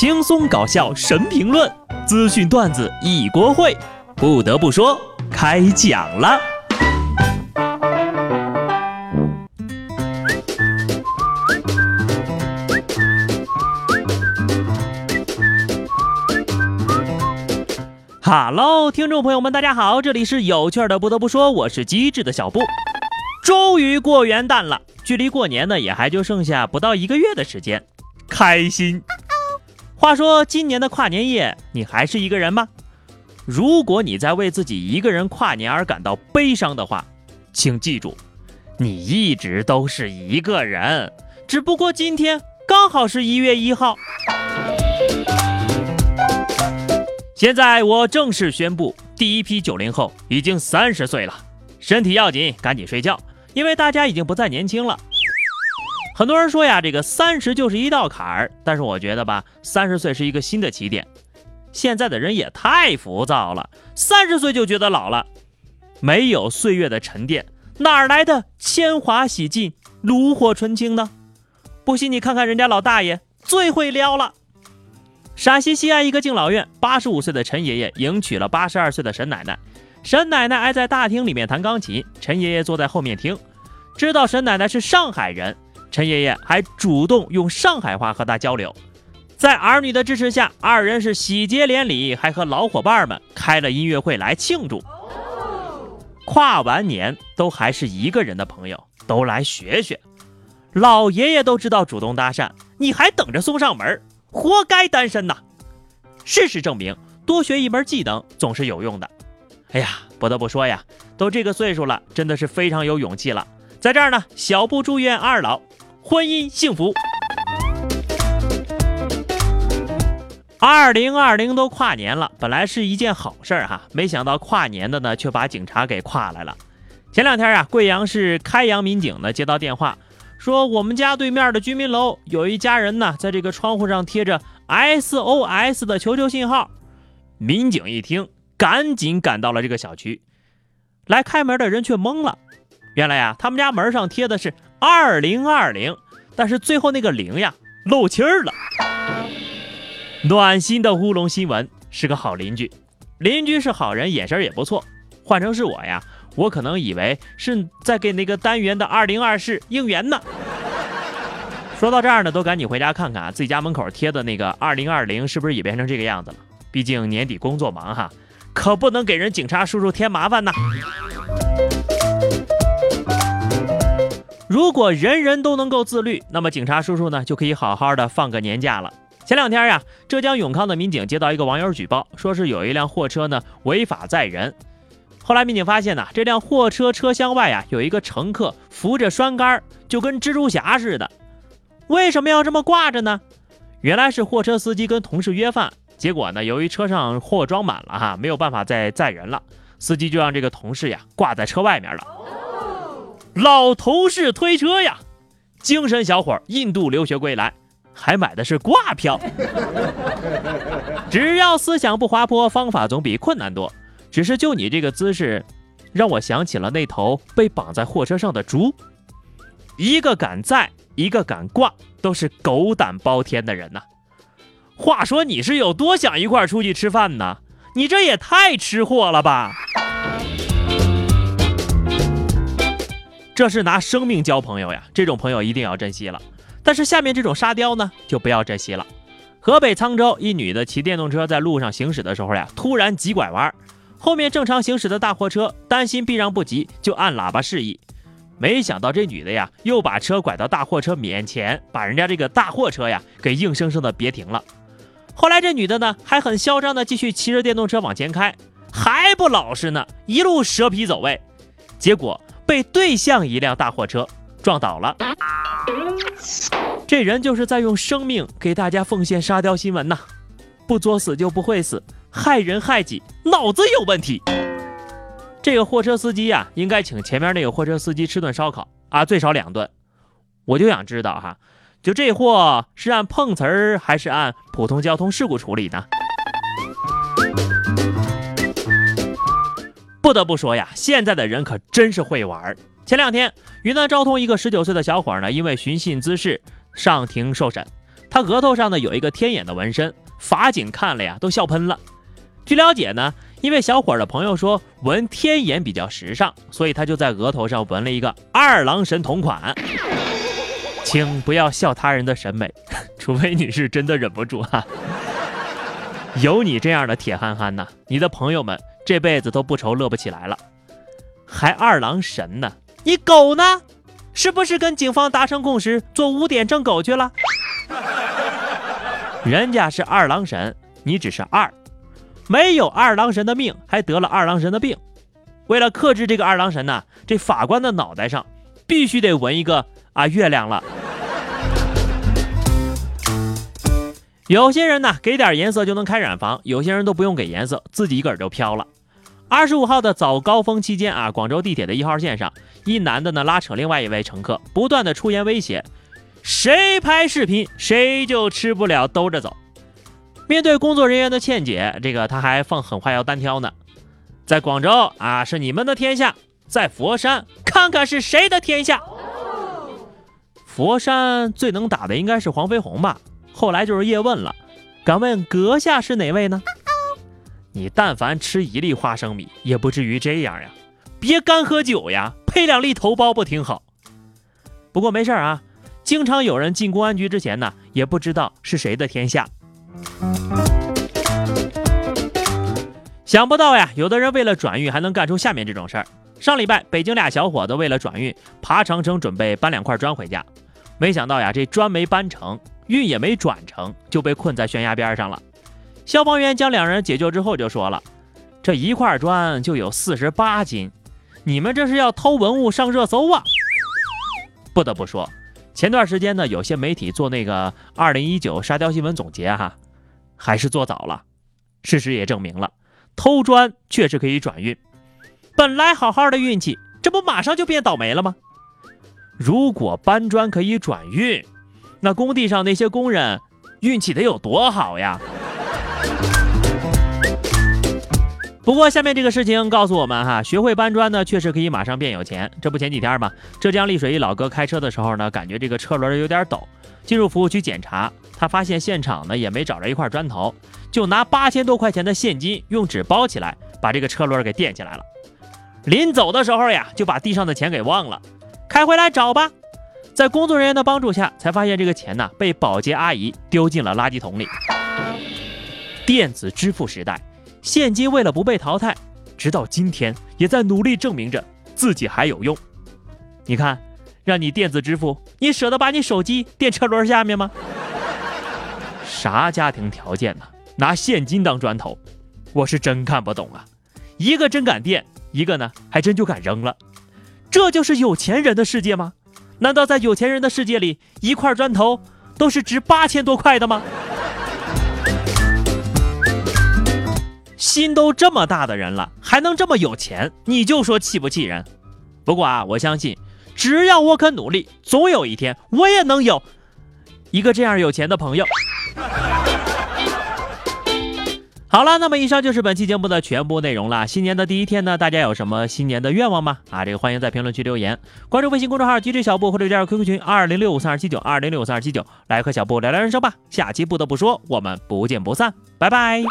轻松搞笑神评论，资讯段子一锅烩。不得不说，开讲了。哈喽，听众朋友们，大家好，这里是有趣的。不得不说，我是机智的小布。终于过元旦了，距离过年呢也还就剩下不到一个月的时间，开心。话说今年的跨年夜，你还是一个人吗？如果你在为自己一个人跨年而感到悲伤的话，请记住，你一直都是一个人，只不过今天刚好是一月一号。现在我正式宣布，第一批九零后已经三十岁了，身体要紧，赶紧睡觉，因为大家已经不再年轻了。很多人说呀，这个三十就是一道坎儿，但是我觉得吧，三十岁是一个新的起点。现在的人也太浮躁了，三十岁就觉得老了，没有岁月的沉淀，哪来的铅华洗尽、炉火纯青呢？不信你看看人家老大爷，最会撩了。陕西西安一个敬老院，八十五岁的陈爷爷迎娶了八十二岁的沈奶奶，沈奶奶挨在大厅里面弹钢琴，陈爷爷坐在后面听，知道沈奶奶是上海人。陈爷爷还主动用上海话和他交流，在儿女的支持下，二人是喜结连理，还和老伙伴们开了音乐会来庆祝。跨完年都还是一个人的朋友，都来学学。老爷爷都知道主动搭讪，你还等着送上门？活该单身呐！事实证明，多学一门技能总是有用的。哎呀，不得不说呀，都这个岁数了，真的是非常有勇气了。在这儿呢，小布祝愿二老。婚姻幸福。二零二零都跨年了，本来是一件好事儿哈，没想到跨年的呢，却把警察给跨来了。前两天啊，贵阳市开阳民警呢接到电话，说我们家对面的居民楼有一家人呢，在这个窗户上贴着 SOS 的求救信号。民警一听，赶紧赶到了这个小区，来开门的人却懵了，原来呀，他们家门上贴的是。二零二零，但是最后那个零呀漏气儿了。暖心的乌龙新闻是个好邻居，邻居是好人，眼神也不错。换成是我呀，我可能以为是在给那个单元的二零二室应援呢。说到这儿呢，都赶紧回家看看啊自己家门口贴的那个二零二零是不是也变成这个样子了？毕竟年底工作忙哈，可不能给人警察叔叔添麻烦呐。如果人人都能够自律，那么警察叔叔呢就可以好好的放个年假了。前两天呀，浙江永康的民警接到一个网友举报，说是有一辆货车呢违法载人。后来民警发现呢，这辆货车车厢外啊有一个乘客扶着栓杆，就跟蜘蛛侠似的。为什么要这么挂着呢？原来是货车司机跟同事约饭，结果呢由于车上货装满了哈，没有办法再载人了，司机就让这个同事呀挂在车外面了。老头式推车呀，精神小伙印度留学归来，还买的是挂票。只要思想不滑坡，方法总比困难多。只是就你这个姿势，让我想起了那头被绑在货车上的猪。一个敢载，一个敢挂，都是狗胆包天的人呐。话说你是有多想一块出去吃饭呢？你这也太吃货了吧！这是拿生命交朋友呀，这种朋友一定要珍惜了。但是下面这种沙雕呢，就不要珍惜了。河北沧州一女的骑电动车在路上行驶的时候呀，突然急拐弯，后面正常行驶的大货车担心避让不及，就按喇叭示意。没想到这女的呀，又把车拐到大货车面前，把人家这个大货车呀给硬生生的别停了。后来这女的呢，还很嚣张的继续骑着电动车往前开，还不老实呢，一路蛇皮走位，结果。被对向一辆大货车撞倒了，这人就是在用生命给大家奉献沙雕新闻呐！不作死就不会死，害人害己，脑子有问题。这个货车司机呀，应该请前面那个货车司机吃顿烧烤啊，最少两顿。我就想知道哈，就这货是按碰瓷儿还是按普通交通事故处理呢？不得不说呀，现在的人可真是会玩。前两天，云南昭通一个十九岁的小伙呢，因为寻衅滋事上庭受审，他额头上呢有一个天眼的纹身，法警看了呀都笑喷了。据了解呢，因为小伙的朋友说纹天眼比较时尚，所以他就在额头上纹了一个二郎神同款。请不要笑他人的审美，除非你是真的忍不住哈。有你这样的铁憨憨呐，你的朋友们这辈子都不愁乐不起来了。还二郎神呢？你狗呢？是不是跟警方达成共识做污点证狗去了？人家是二郎神，你只是二，没有二郎神的命，还得了二郎神的病。为了克制这个二郎神呢，这法官的脑袋上必须得纹一个啊月亮了。有些人呢，给点颜色就能开染房；有些人都不用给颜色，自己一个就飘了。二十五号的早高峰期间啊，广州地铁的一号线上，一男的呢拉扯另外一位乘客，不断的出言威胁，谁拍视频谁就吃不了兜着走。面对工作人员的劝解，这个他还放狠话要单挑呢。在广州啊是你们的天下，在佛山看看是谁的天下。佛山最能打的应该是黄飞鸿吧？后来就是叶问了。敢问阁下是哪位呢？你但凡吃一粒花生米，也不至于这样呀！别干喝酒呀，配两粒头孢不挺好？不过没事啊，经常有人进公安局之前呢，也不知道是谁的天下。想不到呀，有的人为了转运还能干出下面这种事儿。上礼拜，北京俩小伙子为了转运，爬长城准备搬两块砖回家，没想到呀，这砖没搬成，运也没转成，就被困在悬崖边上了。消防员将两人解救之后就说了：“这一块砖就有四十八斤，你们这是要偷文物上热搜啊！”不得不说，前段时间呢，有些媒体做那个二零一九沙雕新闻总结哈，还是做早了。事实也证明了，偷砖确实可以转运。本来好好的运气，这不马上就变倒霉了吗？如果搬砖可以转运，那工地上那些工人运气得有多好呀！不过下面这个事情告诉我们哈，学会搬砖呢，确实可以马上变有钱。这不前几天嘛，浙江丽水一老哥开车的时候呢，感觉这个车轮有点抖，进入服务区检查，他发现现场呢也没找着一块砖头，就拿八千多块钱的现金用纸包起来，把这个车轮给垫起来了。临走的时候呀，就把地上的钱给忘了，开回来找吧。在工作人员的帮助下，才发现这个钱呢被保洁阿姨丢进了垃圾桶里。电子支付时代。现金为了不被淘汰，直到今天也在努力证明着自己还有用。你看，让你电子支付，你舍得把你手机垫车轮下面吗？啥家庭条件呢？拿现金当砖头，我是真看不懂啊！一个真敢垫，一个呢还真就敢扔了。这就是有钱人的世界吗？难道在有钱人的世界里，一块砖头都是值八千多块的吗？心都这么大的人了，还能这么有钱，你就说气不气人？不过啊，我相信，只要我肯努力，总有一天我也能有一个这样有钱的朋友。好了，那么以上就是本期节目的全部内容了。新年的第一天呢，大家有什么新年的愿望吗？啊，这个欢迎在评论区留言，关注微信公众号 DJ 小布或者加入 QQ 群二零六五三二七九二零六五三二七九，来和小布聊聊人生吧。下期不得不说，我们不见不散，拜拜。